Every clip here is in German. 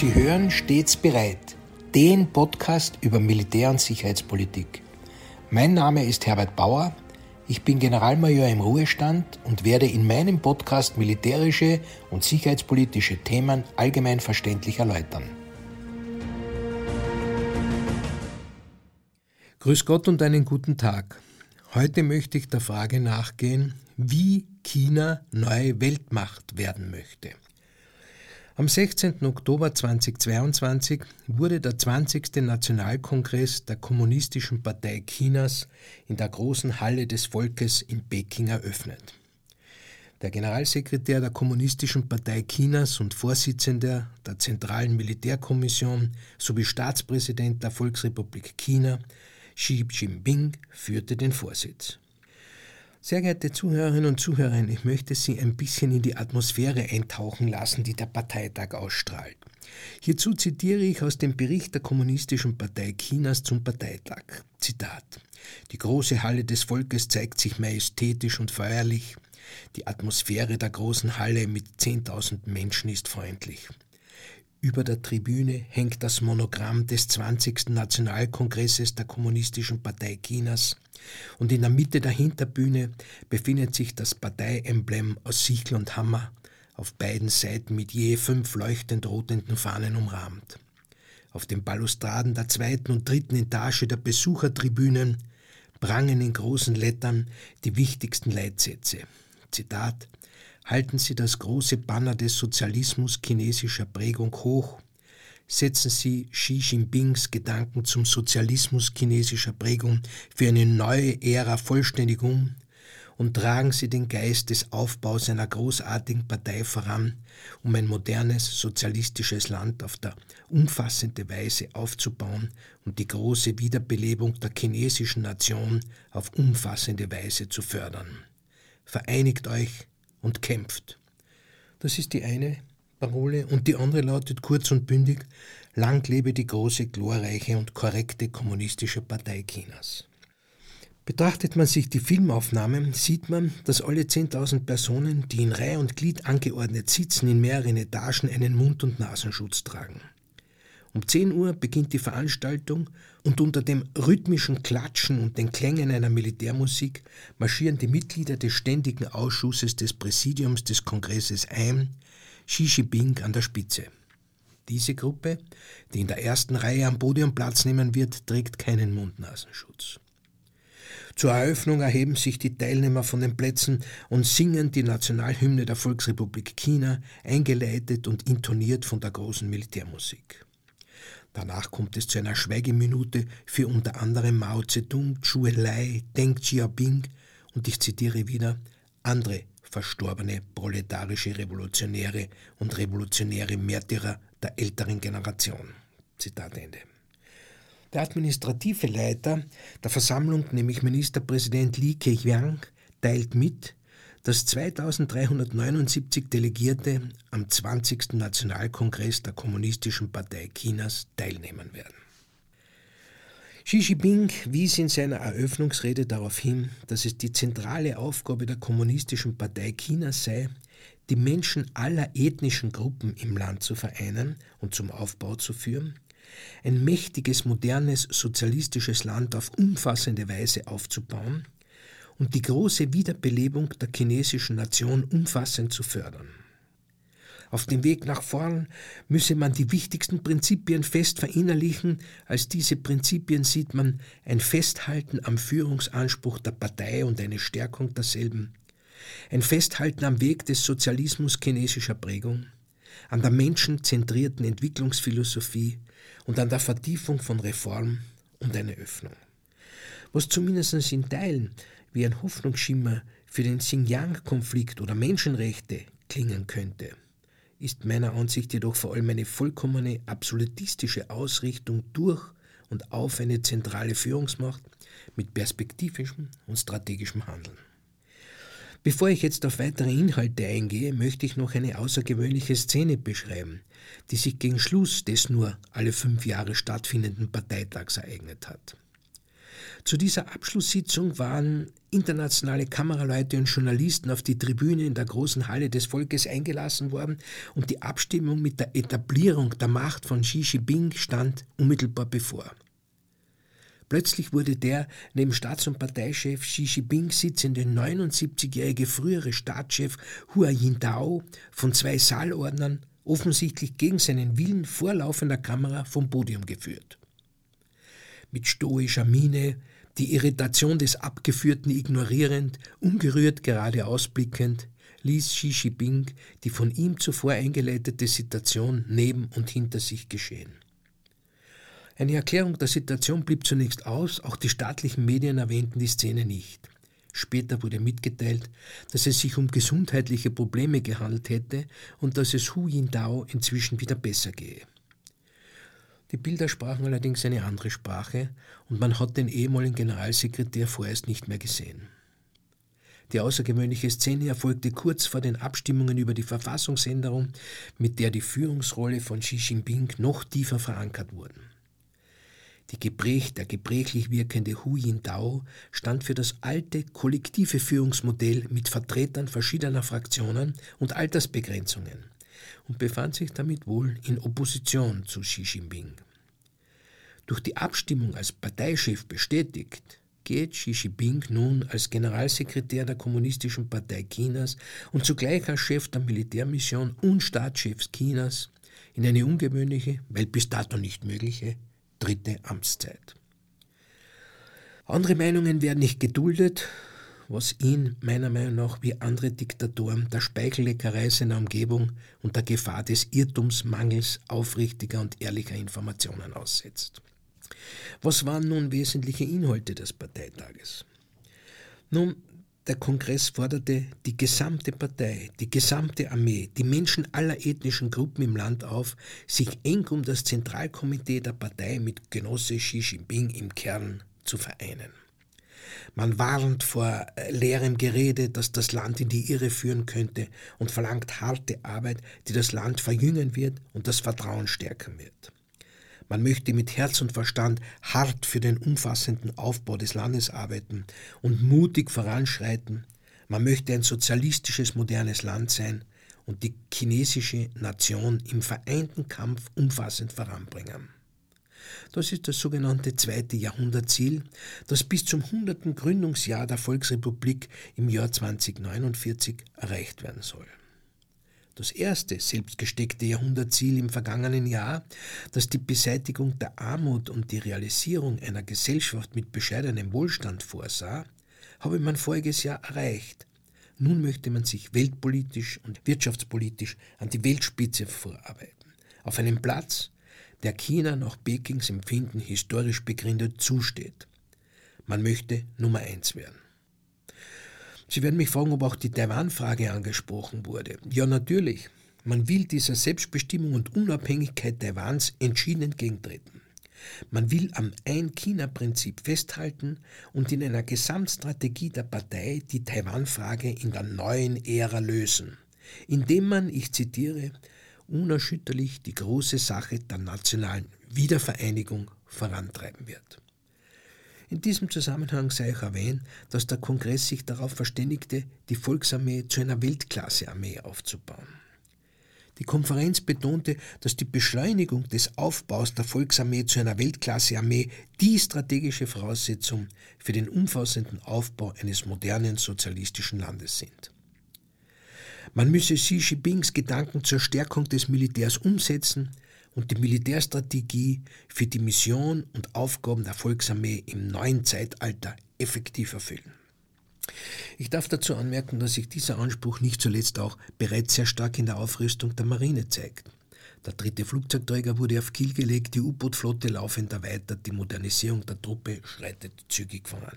Sie hören stets bereit, den Podcast über Militär- und Sicherheitspolitik. Mein Name ist Herbert Bauer, ich bin Generalmajor im Ruhestand und werde in meinem Podcast militärische und sicherheitspolitische Themen allgemein verständlich erläutern. Grüß Gott und einen guten Tag. Heute möchte ich der Frage nachgehen, wie China neue Weltmacht werden möchte. Am 16. Oktober 2022 wurde der 20. Nationalkongress der Kommunistischen Partei Chinas in der großen Halle des Volkes in Peking eröffnet. Der Generalsekretär der Kommunistischen Partei Chinas und Vorsitzender der Zentralen Militärkommission sowie Staatspräsident der Volksrepublik China, Xi Jinping, führte den Vorsitz. Sehr geehrte Zuhörerinnen und Zuhörer, ich möchte Sie ein bisschen in die Atmosphäre eintauchen lassen, die der Parteitag ausstrahlt. Hierzu zitiere ich aus dem Bericht der Kommunistischen Partei Chinas zum Parteitag. Zitat. Die große Halle des Volkes zeigt sich majestätisch und feierlich. Die Atmosphäre der großen Halle mit 10.000 Menschen ist freundlich. Über der Tribüne hängt das Monogramm des 20. Nationalkongresses der Kommunistischen Partei Chinas und in der Mitte der Hinterbühne befindet sich das Parteiemblem aus Sichel und Hammer, auf beiden Seiten mit je fünf leuchtend rotenden Fahnen umrahmt. Auf den Balustraden der zweiten und dritten Etage der Besuchertribünen prangen in großen Lettern die wichtigsten Leitsätze. Zitat halten Sie das große Banner des Sozialismus chinesischer Prägung hoch, setzen Sie Xi Jinpings Gedanken zum Sozialismus chinesischer Prägung für eine neue Ära vollständig um und tragen Sie den Geist des Aufbaus einer großartigen Partei voran, um ein modernes sozialistisches Land auf der umfassende Weise aufzubauen und die große Wiederbelebung der chinesischen Nation auf umfassende Weise zu fördern. Vereinigt euch, und kämpft. Das ist die eine Parole und die andere lautet kurz und bündig, lang lebe die große, glorreiche und korrekte kommunistische Partei Chinas. Betrachtet man sich die Filmaufnahmen, sieht man, dass alle 10.000 Personen, die in Reihe und Glied angeordnet sitzen, in mehreren Etagen einen Mund- und Nasenschutz tragen. Um 10 Uhr beginnt die Veranstaltung und unter dem rhythmischen Klatschen und den Klängen einer Militärmusik marschieren die Mitglieder des Ständigen Ausschusses des Präsidiums des Kongresses ein, Xi Jinping an der Spitze. Diese Gruppe, die in der ersten Reihe am Podium Platz nehmen wird, trägt keinen Mund-Nasenschutz. Zur Eröffnung erheben sich die Teilnehmer von den Plätzen und singen die Nationalhymne der Volksrepublik China, eingeleitet und intoniert von der großen Militärmusik. Danach kommt es zu einer Schweigeminute für unter anderem Mao Zedong, Zhu Enlai, Deng Xiaoping und ich zitiere wieder andere verstorbene proletarische Revolutionäre und revolutionäre Märtyrer der älteren Generation. Zitat Ende. Der administrative Leiter der Versammlung, nämlich Ministerpräsident Li Keqiang, teilt mit, dass 2379 Delegierte am 20. Nationalkongress der Kommunistischen Partei Chinas teilnehmen werden. Xi Jinping wies in seiner Eröffnungsrede darauf hin, dass es die zentrale Aufgabe der Kommunistischen Partei Chinas sei, die Menschen aller ethnischen Gruppen im Land zu vereinen und zum Aufbau zu führen, ein mächtiges, modernes, sozialistisches Land auf umfassende Weise aufzubauen und die große Wiederbelebung der chinesischen Nation umfassend zu fördern. Auf dem Weg nach vorn müsse man die wichtigsten Prinzipien fest verinnerlichen. Als diese Prinzipien sieht man ein Festhalten am Führungsanspruch der Partei und eine Stärkung derselben. Ein Festhalten am Weg des Sozialismus chinesischer Prägung, an der menschenzentrierten Entwicklungsphilosophie und an der Vertiefung von Reform und einer Öffnung. Was zumindest in Teilen wie ein Hoffnungsschimmer für den Xinjiang-Konflikt oder Menschenrechte klingen könnte ist meiner Ansicht jedoch vor allem eine vollkommene absolutistische Ausrichtung durch und auf eine zentrale Führungsmacht mit perspektivischem und strategischem Handeln. Bevor ich jetzt auf weitere Inhalte eingehe, möchte ich noch eine außergewöhnliche Szene beschreiben, die sich gegen Schluss des nur alle fünf Jahre stattfindenden Parteitags ereignet hat. Zu dieser Abschlusssitzung waren internationale Kameraleute und Journalisten auf die Tribüne in der großen Halle des Volkes eingelassen worden und die Abstimmung mit der Etablierung der Macht von Xi Jinping stand unmittelbar bevor. Plötzlich wurde der neben Staats- und Parteichef Xi Jinping sitzende 79-jährige frühere Staatschef Hua Jintao von zwei Saalordnern offensichtlich gegen seinen Willen vor laufender Kamera vom Podium geführt. Mit stoischer Miene die Irritation des Abgeführten ignorierend, ungerührt geradeaus blickend, ließ Xi Jinping die von ihm zuvor eingeleitete Situation neben und hinter sich geschehen. Eine Erklärung der Situation blieb zunächst aus, auch die staatlichen Medien erwähnten die Szene nicht. Später wurde mitgeteilt, dass es sich um gesundheitliche Probleme gehandelt hätte und dass es Hu Jintao inzwischen wieder besser gehe. Die Bilder sprachen allerdings eine andere Sprache und man hat den ehemaligen Generalsekretär vorerst nicht mehr gesehen. Die außergewöhnliche Szene erfolgte kurz vor den Abstimmungen über die Verfassungsänderung, mit der die Führungsrolle von Xi Jinping noch tiefer verankert wurde. Die Gebrech, der gebrechlich wirkende Hu Jintao stand für das alte kollektive Führungsmodell mit Vertretern verschiedener Fraktionen und Altersbegrenzungen und befand sich damit wohl in Opposition zu Xi Jinping. Durch die Abstimmung als Parteichef bestätigt, geht Xi Jinping nun als Generalsekretär der Kommunistischen Partei Chinas und zugleich als Chef der Militärmission und Staatschefs Chinas in eine ungewöhnliche, weil bis dato nicht mögliche, dritte Amtszeit. Andere Meinungen werden nicht geduldet was ihn meiner Meinung nach wie andere Diktatoren der Speichelleckerei seiner Umgebung und der Gefahr des Irrtumsmangels aufrichtiger und ehrlicher Informationen aussetzt. Was waren nun wesentliche Inhalte des Parteitages? Nun, der Kongress forderte die gesamte Partei, die gesamte Armee, die Menschen aller ethnischen Gruppen im Land auf, sich eng um das Zentralkomitee der Partei mit Genosse Xi Jinping im Kern zu vereinen. Man warnt vor äh, leerem Gerede, das das Land in die Irre führen könnte und verlangt harte Arbeit, die das Land verjüngen wird und das Vertrauen stärken wird. Man möchte mit Herz und Verstand hart für den umfassenden Aufbau des Landes arbeiten und mutig voranschreiten. Man möchte ein sozialistisches, modernes Land sein und die chinesische Nation im vereinten Kampf umfassend voranbringen. Das ist das sogenannte zweite Jahrhundertziel, das bis zum 100. Gründungsjahr der Volksrepublik im Jahr 2049 erreicht werden soll. Das erste selbstgesteckte Jahrhundertziel im vergangenen Jahr, das die Beseitigung der Armut und die Realisierung einer Gesellschaft mit bescheidenem Wohlstand vorsah, habe man voriges Jahr erreicht. Nun möchte man sich weltpolitisch und wirtschaftspolitisch an die Weltspitze vorarbeiten. Auf einem Platz, der China nach Pekings Empfinden historisch begründet zusteht. Man möchte Nummer eins werden. Sie werden mich fragen, ob auch die Taiwan-Frage angesprochen wurde. Ja, natürlich. Man will dieser Selbstbestimmung und Unabhängigkeit Taiwans entschieden entgegentreten. Man will am Ein-China-Prinzip festhalten und in einer Gesamtstrategie der Partei die Taiwan-Frage in der neuen Ära lösen, indem man, ich zitiere, unerschütterlich die große Sache der nationalen Wiedervereinigung vorantreiben wird. In diesem Zusammenhang sei auch erwähnt, dass der Kongress sich darauf verständigte, die Volksarmee zu einer Weltklasse-Armee aufzubauen. Die Konferenz betonte, dass die Beschleunigung des Aufbaus der Volksarmee zu einer Weltklasse-Armee die strategische Voraussetzung für den umfassenden Aufbau eines modernen sozialistischen Landes sind. Man müsse Xi Jinpings Gedanken zur Stärkung des Militärs umsetzen und die Militärstrategie für die Mission und Aufgaben der Volksarmee im neuen Zeitalter effektiv erfüllen. Ich darf dazu anmerken, dass sich dieser Anspruch nicht zuletzt auch bereits sehr stark in der Aufrüstung der Marine zeigt. Der dritte Flugzeugträger wurde auf Kiel gelegt, die U-Boot-Flotte laufend erweitert, die Modernisierung der Truppe schreitet zügig voran.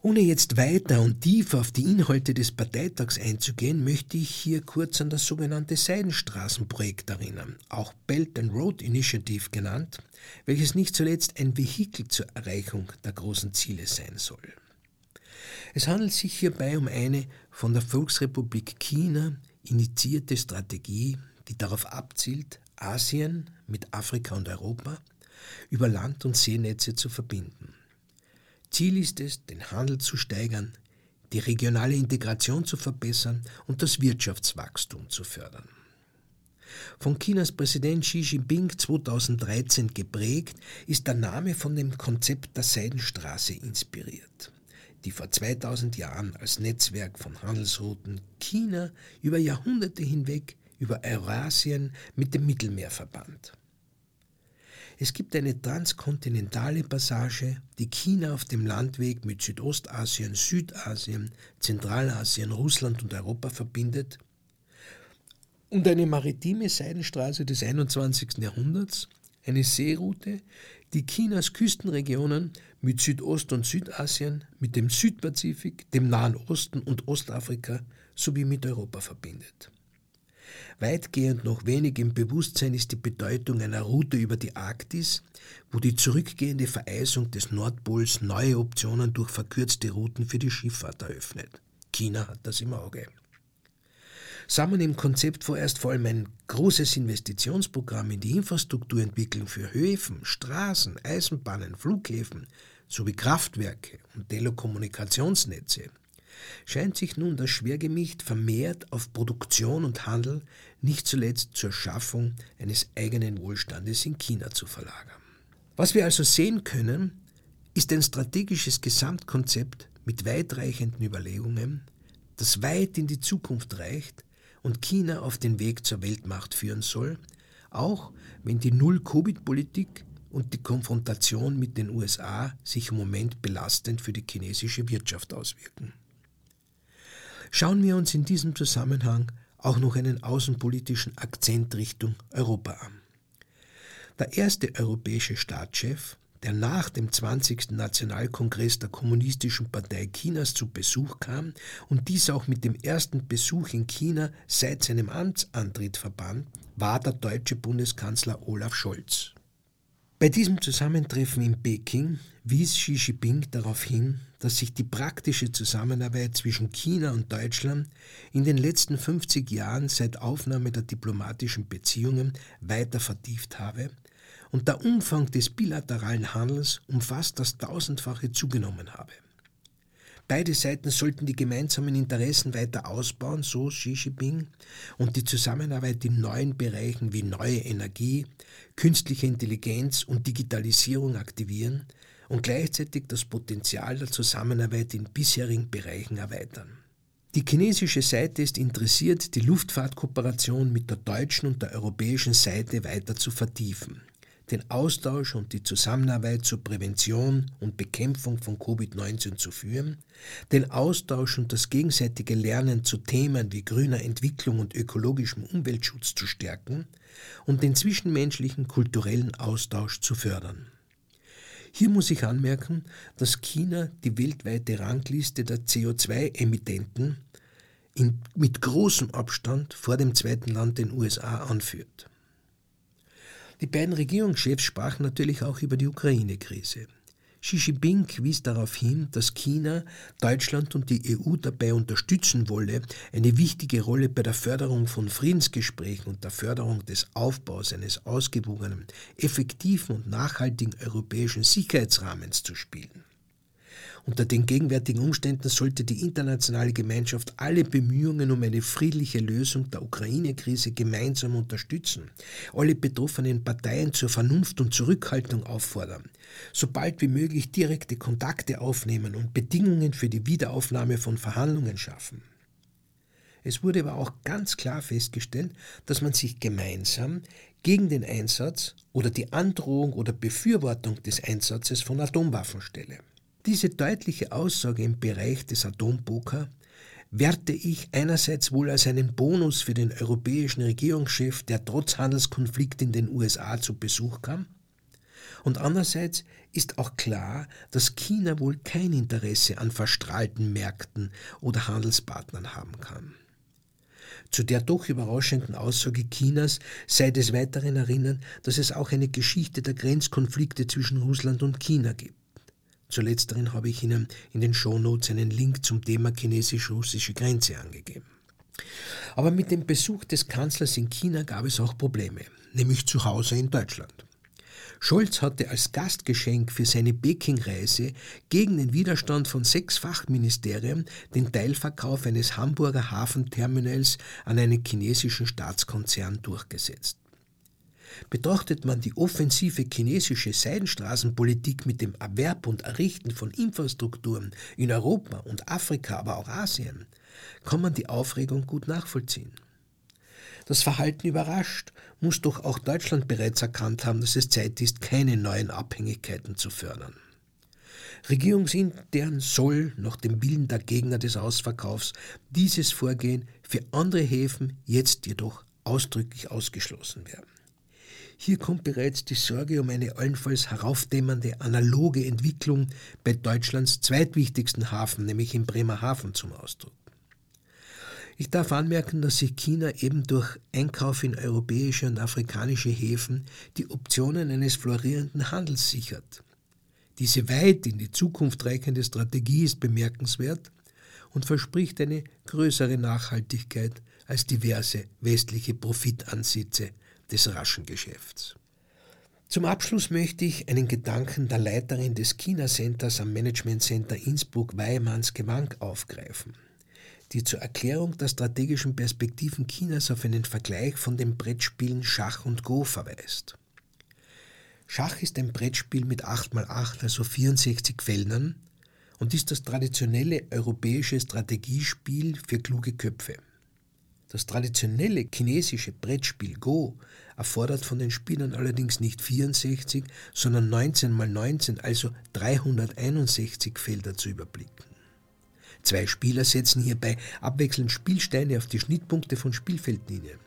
Ohne jetzt weiter und tiefer auf die Inhalte des Parteitags einzugehen, möchte ich hier kurz an das sogenannte Seidenstraßenprojekt erinnern, auch Belt and Road Initiative genannt, welches nicht zuletzt ein Vehikel zur Erreichung der großen Ziele sein soll. Es handelt sich hierbei um eine von der Volksrepublik China initiierte Strategie, die darauf abzielt, Asien mit Afrika und Europa über Land- und Seenetze zu verbinden. Ziel ist es, den Handel zu steigern, die regionale Integration zu verbessern und das Wirtschaftswachstum zu fördern. Von Chinas Präsident Xi Jinping 2013 geprägt, ist der Name von dem Konzept der Seidenstraße inspiriert, die vor 2000 Jahren als Netzwerk von Handelsrouten China über Jahrhunderte hinweg über Eurasien mit dem Mittelmeer verband. Es gibt eine transkontinentale Passage, die China auf dem Landweg mit Südostasien, Südasien, Zentralasien, Russland und Europa verbindet und eine maritime Seidenstraße des 21. Jahrhunderts, eine Seeroute, die Chinas Küstenregionen mit Südost- und Südasien, mit dem Südpazifik, dem Nahen Osten und Ostafrika sowie mit Europa verbindet. Weitgehend noch wenig im Bewusstsein ist die Bedeutung einer Route über die Arktis, wo die zurückgehende Vereisung des Nordpols neue Optionen durch verkürzte Routen für die Schifffahrt eröffnet. China hat das im Auge. Sah man im Konzept vorerst vor allem ein großes Investitionsprogramm in die Infrastrukturentwicklung für Höfen, Straßen, Eisenbahnen, Flughäfen sowie Kraftwerke und Telekommunikationsnetze, scheint sich nun das Schwergewicht vermehrt auf Produktion und Handel, nicht zuletzt zur Schaffung eines eigenen Wohlstandes in China zu verlagern. Was wir also sehen können, ist ein strategisches Gesamtkonzept mit weitreichenden Überlegungen, das weit in die Zukunft reicht und China auf den Weg zur Weltmacht führen soll, auch wenn die Null-Covid-Politik und die Konfrontation mit den USA sich im Moment belastend für die chinesische Wirtschaft auswirken. Schauen wir uns in diesem Zusammenhang auch noch einen außenpolitischen Akzent Richtung Europa an. Der erste europäische Staatschef, der nach dem 20. Nationalkongress der Kommunistischen Partei Chinas zu Besuch kam und dies auch mit dem ersten Besuch in China seit seinem Amtsantritt verband, war der deutsche Bundeskanzler Olaf Scholz. Bei diesem Zusammentreffen in Peking wies Xi Jinping darauf hin, dass sich die praktische Zusammenarbeit zwischen China und Deutschland in den letzten 50 Jahren seit Aufnahme der diplomatischen Beziehungen weiter vertieft habe und der Umfang des bilateralen Handels um fast das Tausendfache zugenommen habe. Beide Seiten sollten die gemeinsamen Interessen weiter ausbauen, so Xi Jinping, und die Zusammenarbeit in neuen Bereichen wie neue Energie, künstliche Intelligenz und Digitalisierung aktivieren, und gleichzeitig das Potenzial der Zusammenarbeit in bisherigen Bereichen erweitern. Die chinesische Seite ist interessiert, die Luftfahrtkooperation mit der deutschen und der europäischen Seite weiter zu vertiefen, den Austausch und die Zusammenarbeit zur Prävention und Bekämpfung von Covid-19 zu führen, den Austausch und das gegenseitige Lernen zu Themen wie grüner Entwicklung und ökologischem Umweltschutz zu stärken und den zwischenmenschlichen kulturellen Austausch zu fördern. Hier muss ich anmerken, dass China die weltweite Rangliste der CO2-Emittenten mit großem Abstand vor dem zweiten Land den USA anführt. Die beiden Regierungschefs sprachen natürlich auch über die Ukraine-Krise. Xi Jinping wies darauf hin, dass China Deutschland und die EU dabei unterstützen wolle, eine wichtige Rolle bei der Förderung von Friedensgesprächen und der Förderung des Aufbaus eines ausgewogenen, effektiven und nachhaltigen europäischen Sicherheitsrahmens zu spielen. Unter den gegenwärtigen Umständen sollte die internationale Gemeinschaft alle Bemühungen um eine friedliche Lösung der Ukraine-Krise gemeinsam unterstützen, alle betroffenen Parteien zur Vernunft und Zurückhaltung auffordern, sobald wie möglich direkte Kontakte aufnehmen und Bedingungen für die Wiederaufnahme von Verhandlungen schaffen. Es wurde aber auch ganz klar festgestellt, dass man sich gemeinsam gegen den Einsatz oder die Androhung oder Befürwortung des Einsatzes von Atomwaffen stelle. Diese deutliche Aussage im Bereich des Atompoker werte ich einerseits wohl als einen Bonus für den europäischen Regierungschef, der trotz Handelskonflikt in den USA zu Besuch kam, und andererseits ist auch klar, dass China wohl kein Interesse an verstrahlten Märkten oder Handelspartnern haben kann. Zu der doch überraschenden Aussage Chinas sei des Weiteren erinnern, dass es auch eine Geschichte der Grenzkonflikte zwischen Russland und China gibt. Zu letzteren habe ich Ihnen in den Shownotes einen Link zum Thema chinesisch-russische Grenze angegeben. Aber mit dem Besuch des Kanzlers in China gab es auch Probleme, nämlich zu Hause in Deutschland. Scholz hatte als Gastgeschenk für seine Peking-Reise gegen den Widerstand von sechs Fachministerien den Teilverkauf eines Hamburger Hafenterminals an einen chinesischen Staatskonzern durchgesetzt. Betrachtet man die offensive chinesische Seidenstraßenpolitik mit dem Erwerb und Errichten von Infrastrukturen in Europa und Afrika, aber auch Asien, kann man die Aufregung gut nachvollziehen. Das Verhalten überrascht, muss doch auch Deutschland bereits erkannt haben, dass es Zeit ist, keine neuen Abhängigkeiten zu fördern. Regierungsintern soll nach dem Willen der Gegner des Ausverkaufs dieses Vorgehen für andere Häfen jetzt jedoch ausdrücklich ausgeschlossen werden. Hier kommt bereits die Sorge um eine allenfalls heraufdämmernde analoge Entwicklung bei Deutschlands zweitwichtigsten Hafen, nämlich in Bremerhaven, zum Ausdruck. Ich darf anmerken, dass sich China eben durch Einkauf in europäische und afrikanische Häfen die Optionen eines florierenden Handels sichert. Diese weit in die Zukunft reichende Strategie ist bemerkenswert und verspricht eine größere Nachhaltigkeit als diverse westliche Profitansätze des raschen Geschäfts. Zum Abschluss möchte ich einen Gedanken der Leiterin des China Centers am Management Center Innsbruck Weimanns Gewank aufgreifen die zur Erklärung der strategischen Perspektiven Chinas auf einen Vergleich von den Brettspielen Schach und Go verweist. Schach ist ein Brettspiel mit 8x8, also 64 Feldern, und ist das traditionelle europäische Strategiespiel für kluge Köpfe. Das traditionelle chinesische Brettspiel Go erfordert von den Spielern allerdings nicht 64, sondern 19 x 19, also 361 Felder zu überblicken. Zwei Spieler setzen hierbei abwechselnd Spielsteine auf die Schnittpunkte von Spielfeldlinien.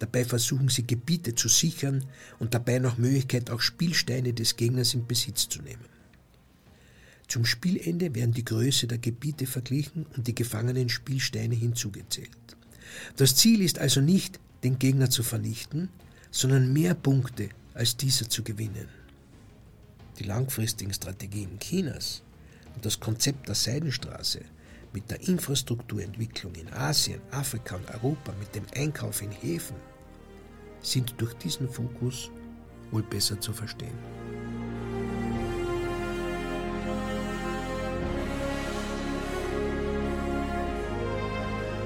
Dabei versuchen sie Gebiete zu sichern und dabei nach Möglichkeit auch Spielsteine des Gegners in Besitz zu nehmen. Zum Spielende werden die Größe der Gebiete verglichen und die gefangenen Spielsteine hinzugezählt. Das Ziel ist also nicht, den Gegner zu vernichten, sondern mehr Punkte als dieser zu gewinnen. Die langfristigen Strategien Chinas und das Konzept der Seidenstraße mit der Infrastrukturentwicklung in Asien, Afrika und Europa, mit dem Einkauf in Häfen, sind durch diesen Fokus wohl besser zu verstehen.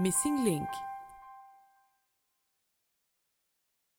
Missing Link